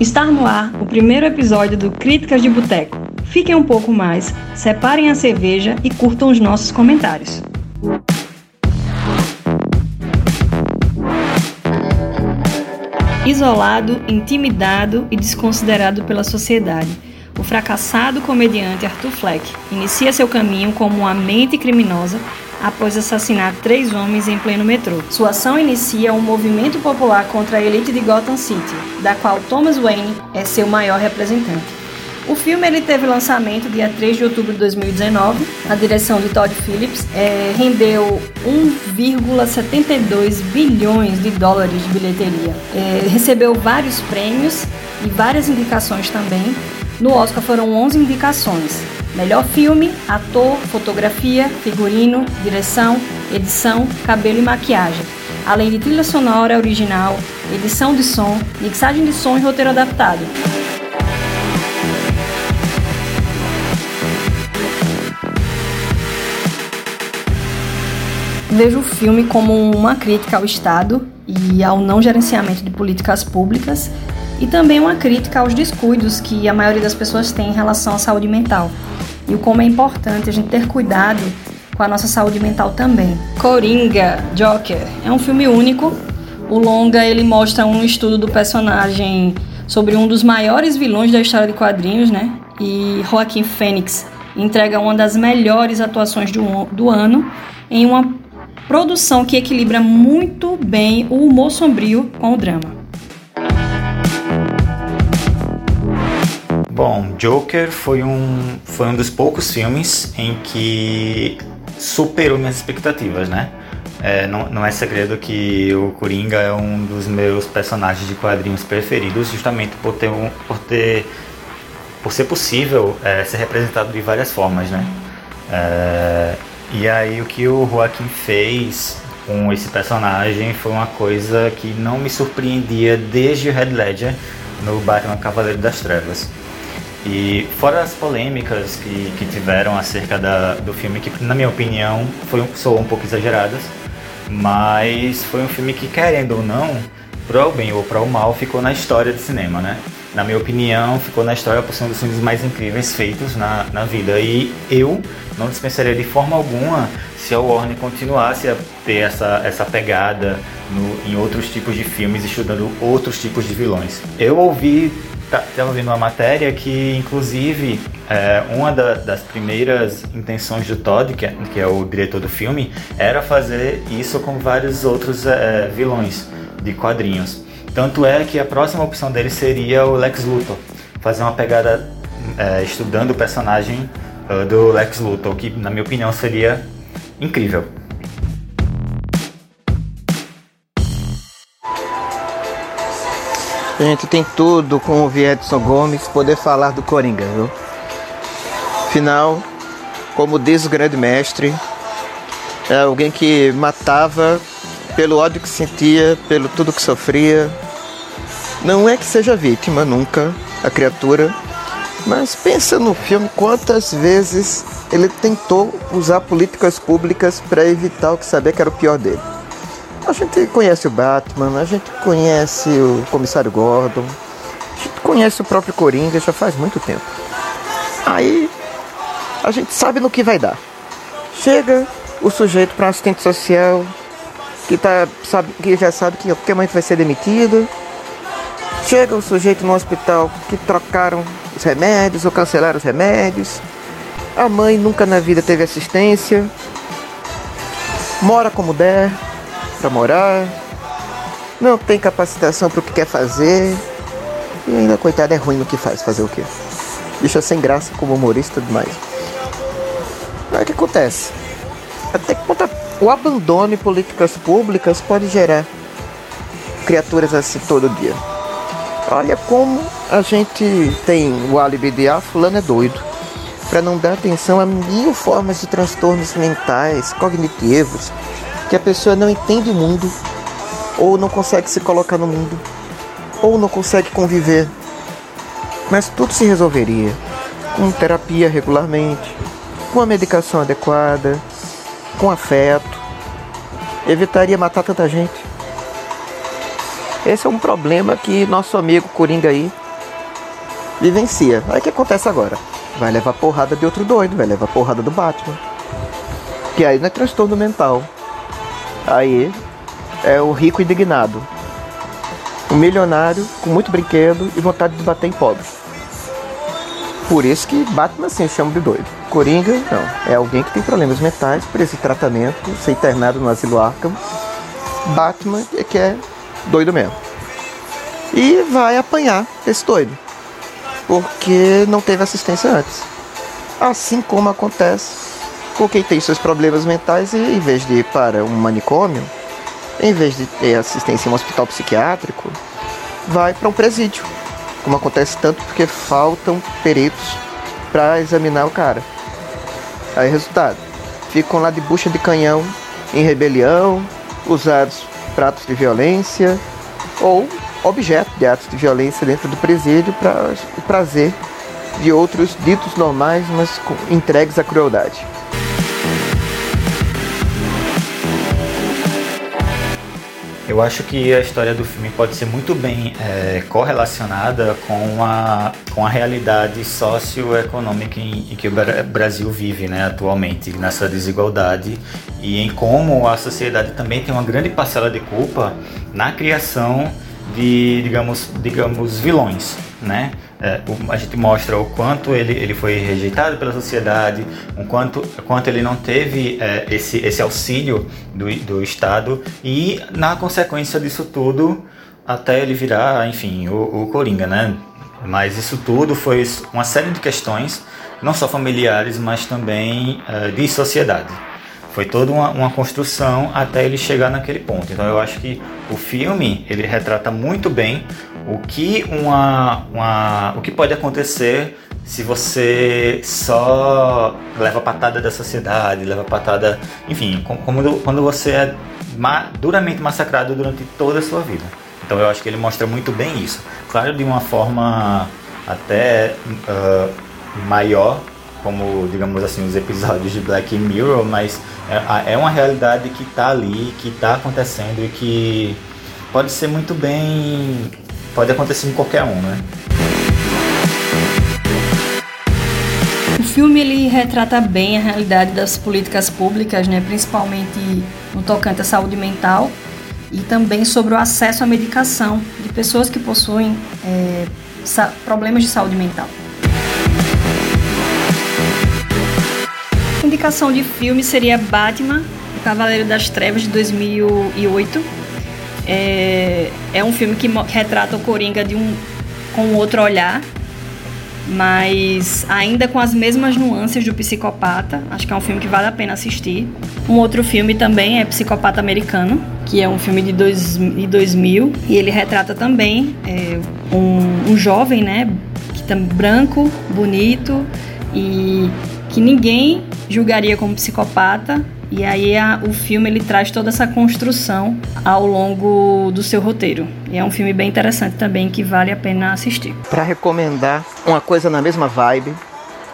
Está no ar o primeiro episódio do Críticas de Boteco. Fiquem um pouco mais, separem a cerveja e curtam os nossos comentários. Isolado, intimidado e desconsiderado pela sociedade, o fracassado comediante Arthur Fleck inicia seu caminho como uma mente criminosa após assassinar três homens em pleno metrô. Sua ação inicia um movimento popular contra a elite de Gotham City, da qual Thomas Wayne é seu maior representante. O filme ele teve lançamento dia 3 de outubro de 2019. A direção de Todd Phillips é, rendeu 1,72 bilhões de dólares de bilheteria. É, recebeu vários prêmios e várias indicações também. No Oscar foram 11 indicações. Melhor filme, ator, fotografia, figurino, direção, edição, cabelo e maquiagem. Além de trilha sonora original, edição de som, mixagem de som e roteiro adaptado. Vejo o filme como uma crítica ao Estado e ao não gerenciamento de políticas públicas e também uma crítica aos descuidos que a maioria das pessoas tem em relação à saúde mental e o como é importante a gente ter cuidado com a nossa saúde mental também. Coringa, Joker, é um filme único. O longa ele mostra um estudo do personagem sobre um dos maiores vilões da história de quadrinhos, né? E Joaquim Fênix entrega uma das melhores atuações do, do ano em uma produção que equilibra muito bem o humor sombrio com o drama. Bom, Joker foi um, foi um dos poucos filmes em que superou minhas expectativas, né? É, não, não é segredo que o Coringa é um dos meus personagens de quadrinhos preferidos, justamente por ter, um, por ter por ser possível é, ser representado de várias formas, né? É, e aí o que o Joaquim fez com esse personagem foi uma coisa que não me surpreendia desde o Red Ledger no Batman Cavaleiro das Trevas. E fora as polêmicas que, que tiveram acerca da, do filme, que na minha opinião foi, sou um pouco exageradas, mas foi um filme que, querendo ou não, pro bem ou pro mal, ficou na história do cinema, né? Na minha opinião, ficou na história por ser um dos filmes mais incríveis feitos na, na vida. E eu não dispensaria de forma alguma se a Warner continuasse a ter essa, essa pegada no, em outros tipos de filmes, estudando outros tipos de vilões. Eu ouvi estava tá, vendo uma matéria que, inclusive, é, uma da, das primeiras intenções do Todd, que é, que é, o diretor do filme, era fazer isso com vários outros é, vilões de quadrinhos. Tanto é que a próxima opção dele seria o Lex Luthor, fazer uma pegada é, estudando o personagem uh, do Lex Luthor, que, na minha opinião, seria incrível. A gente tem tudo com o Viedson Gomes poder falar do Coringa, viu? Afinal, como diz o grande mestre, é alguém que matava pelo ódio que sentia, pelo tudo que sofria. Não é que seja vítima nunca, a criatura, mas pensa no filme quantas vezes ele tentou usar políticas públicas para evitar o que sabia que era o pior dele. A gente conhece o Batman, a gente conhece o Comissário Gordon, a gente conhece o próprio Coringa já faz muito tempo. Aí a gente sabe no que vai dar. Chega o sujeito para um assistente social que, tá, sabe, que já sabe que a qualquer momento vai ser demitido. Chega o sujeito no hospital que trocaram os remédios ou cancelaram os remédios. A mãe nunca na vida teve assistência. Mora como der para morar, não tem capacitação para o que quer fazer e ainda, coitado, é ruim no que faz. Fazer o quê? Deixa sem graça como humorista demais. Mas o que acontece? Até que o abandono em políticas públicas pode gerar criaturas assim todo dia. Olha como a gente tem o álibi de ah, fulano é doido. Para não dar atenção a mil formas de transtornos mentais, cognitivos, que a pessoa não entende o mundo, ou não consegue se colocar no mundo, ou não consegue conviver. Mas tudo se resolveria com terapia regularmente, com a medicação adequada, com afeto, evitaria matar tanta gente. Esse é um problema que nosso amigo Coringa aí vivencia. Aí o que acontece agora? Vai levar porrada de outro doido, vai levar porrada do Batman. Que aí não é transtorno mental. Aí é o rico indignado. O milionário com muito brinquedo e vontade de bater em pobre. Por isso que Batman assim chama de doido. Coringa, não. É alguém que tem problemas mentais, precisa de tratamento, ser internado no asilo Arkham. Batman é que é doido mesmo. E vai apanhar esse doido. Porque não teve assistência antes. Assim como acontece com quem tem seus problemas mentais e em vez de ir para um manicômio, em vez de ter assistência em um hospital psiquiátrico, vai para um presídio. Como acontece tanto porque faltam peritos para examinar o cara. Aí resultado, ficam lá de bucha de canhão em rebelião, usados pratos de violência ou objeto de atos de violência dentro do presídio para o prazer de outros ditos normais, mas entregues à crueldade. Eu acho que a história do filme pode ser muito bem é, correlacionada com a, com a realidade socioeconômica em, em que o Brasil vive né, atualmente, nessa desigualdade e em como a sociedade também tem uma grande parcela de culpa na criação de, digamos, digamos vilões, né? É, a gente mostra o quanto ele, ele foi rejeitado pela sociedade, o quanto, quanto ele não teve é, esse, esse auxílio do, do Estado e, na consequência disso tudo, até ele virar, enfim, o, o Coringa, né? Mas isso tudo foi uma série de questões, não só familiares, mas também é, de sociedade. Foi toda uma, uma, construção até ele chegar naquele ponto. Então eu acho que o filme ele retrata muito bem o que uma, uma o que pode acontecer se você só leva patada da sociedade, leva patada, enfim, como quando você é ma, duramente massacrado durante toda a sua vida. Então eu acho que ele mostra muito bem isso. Claro, de uma forma até uh, maior como, digamos assim, os episódios de Black Mirror, mas é, é uma realidade que está ali, que está acontecendo e que pode ser muito bem. pode acontecer em qualquer um, né? O filme ele retrata bem a realidade das políticas públicas, né, principalmente no tocante à saúde mental e também sobre o acesso à medicação de pessoas que possuem é, problemas de saúde mental. Indicação de filme seria Batman, o Cavaleiro das Trevas, de 2008. É, é um filme que retrata o Coringa de um, com outro olhar, mas ainda com as mesmas nuances do Psicopata. Acho que é um filme que vale a pena assistir. Um outro filme também é Psicopata Americano, que é um filme de, dois, de 2000 e ele retrata também é, um, um jovem, né, que tá branco, bonito e que ninguém julgaria como psicopata. E aí a, o filme ele traz toda essa construção ao longo do seu roteiro. E é um filme bem interessante também que vale a pena assistir. Para recomendar uma coisa na mesma vibe,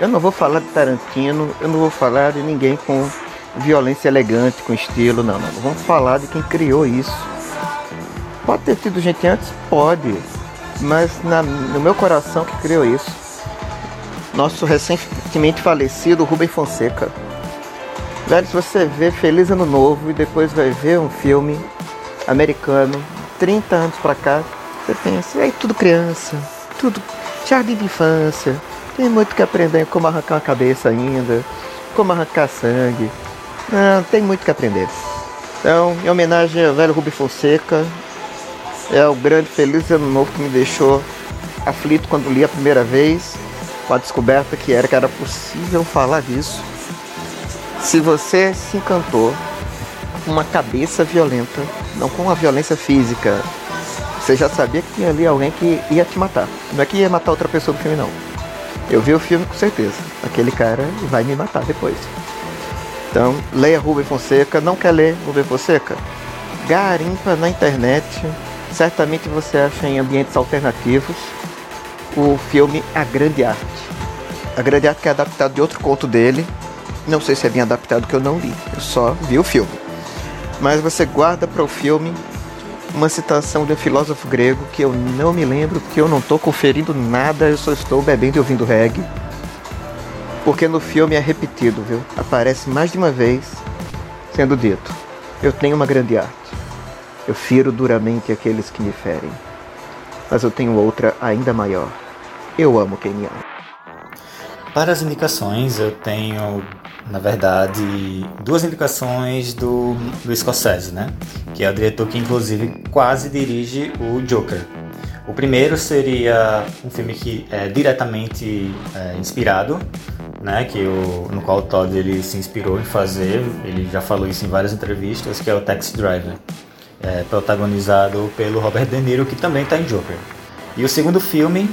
eu não vou falar de Tarantino, eu não vou falar de ninguém com violência elegante, com estilo, não, não. Vamos falar de quem criou isso. Pode ter tido gente antes? Pode. Mas na, no meu coração que criou isso nosso recentemente falecido Rubem Fonseca. Velho, se você vê Feliz Ano Novo e depois vai ver um filme americano, 30 anos pra cá, você pensa, é tudo criança, tudo jardim de infância, tem muito que aprender como arrancar uma cabeça ainda, como arrancar sangue. Não, tem muito que aprender. Então, em homenagem ao velho Rubem Fonseca, é o grande Feliz Ano Novo que me deixou aflito quando li a primeira vez com a descoberta que era que era possível falar disso. Se você se encantou com uma cabeça violenta, não com uma violência física, você já sabia que tinha ali alguém que ia te matar. Não é que ia matar outra pessoa no filme, não. Eu vi o filme com certeza. Aquele cara vai me matar depois. Então, leia Rubem Fonseca. Não quer ler Rubem Fonseca? Garimpa na internet. Certamente você acha em ambientes alternativos o filme A Grande Arte. A Grande Arte que é adaptado de outro conto dele, Não sei se é bem adaptado que eu não li, eu só vi o filme. Mas você guarda para o filme uma citação de um filósofo grego que eu não me lembro, que eu não estou conferindo nada, eu só estou bebendo e ouvindo reggae. Porque no filme é repetido, viu? Aparece mais de uma vez sendo dito: Eu tenho uma grande arte. Eu firo duramente aqueles que me ferem. Mas eu tenho outra ainda maior. Eu amo quem me ama. Para as indicações, eu tenho na verdade, duas indicações do, do Scorsese, né? Que é o diretor que, inclusive, quase dirige o Joker. O primeiro seria um filme que é diretamente é, inspirado, né? Que o, no qual o Todd ele se inspirou em fazer. Ele já falou isso em várias entrevistas, que é o Taxi Driver, é, protagonizado pelo Robert De Niro, que também está em Joker. E o segundo filme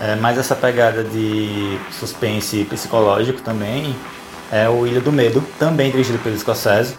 é mais essa pegada de suspense psicológico também, é o Ilha do Medo, também dirigido pelo Scorsese,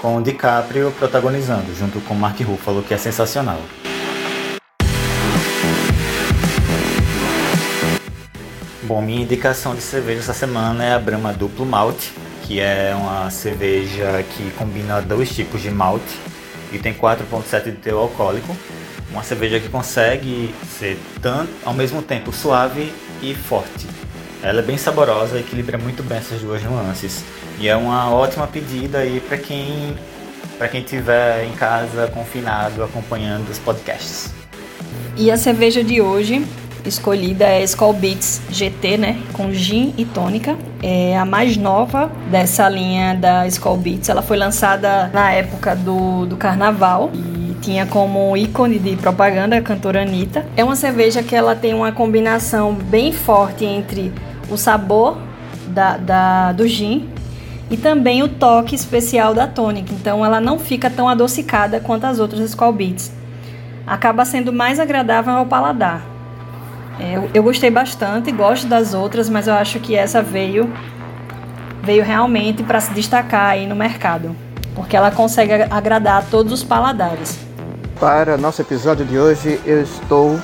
com o DiCaprio protagonizando, junto com Mark Ruffalo, que é sensacional. Bom, minha indicação de cerveja essa semana é a Brahma Duplo Malte, que é uma cerveja que combina dois tipos de malte e tem 4,7 de teor alcoólico. Uma cerveja que consegue ser tanto ao mesmo tempo suave e forte. Ela é bem saborosa, equilibra muito bem essas duas nuances. E é uma ótima pedida aí para quem para quem estiver em casa confinado acompanhando os podcasts. E a cerveja de hoje escolhida é a Skull Beats GT, né, com gin e tônica. É a mais nova dessa linha da Skull Beats. Ela foi lançada na época do, do carnaval tinha como ícone de propaganda a cantora Anitta. É uma cerveja que ela tem uma combinação bem forte entre o sabor da, da, do gin e também o toque especial da tônica. Então ela não fica tão adocicada quanto as outras Skull Beats. Acaba sendo mais agradável ao paladar. É, eu, eu gostei bastante, gosto das outras, mas eu acho que essa veio veio realmente para se destacar aí no mercado, porque ela consegue agradar a todos os paladares. Para nosso episódio de hoje, eu estou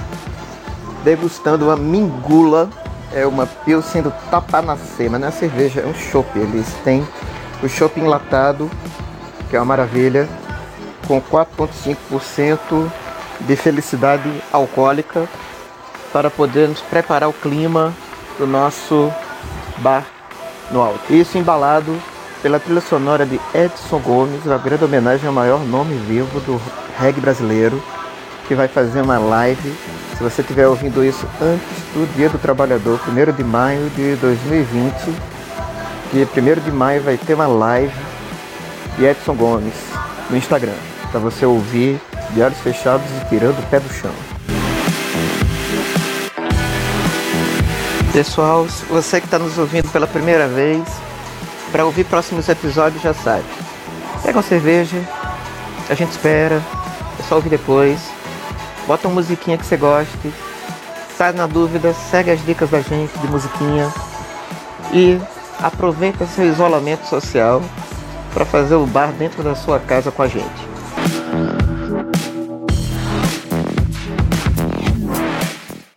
degustando uma mingula é uma Pilsen do Tapanacê, mas não é cerveja, é um chopp. Eles têm o chopp enlatado, que é uma maravilha, com 4,5% de felicidade alcoólica para podermos preparar o clima do nosso bar no alto. Isso embalado pela trilha sonora de Edson Gomes, uma grande homenagem ao maior nome vivo do reggae brasileiro, que vai fazer uma live se você estiver ouvindo isso antes do Dia do Trabalhador, 1 de maio de 2020, dia 1 de maio vai ter uma live de Edson Gomes no Instagram, para você ouvir de olhos fechados e tirando o pé do chão. Pessoal, você que está nos ouvindo pela primeira vez, para ouvir próximos episódios já sabe. Pega uma cerveja, a gente espera, é só ouvir depois. Bota uma musiquinha que você goste. Sai na dúvida, segue as dicas da gente de musiquinha. E aproveita seu isolamento social para fazer o bar dentro da sua casa com a gente.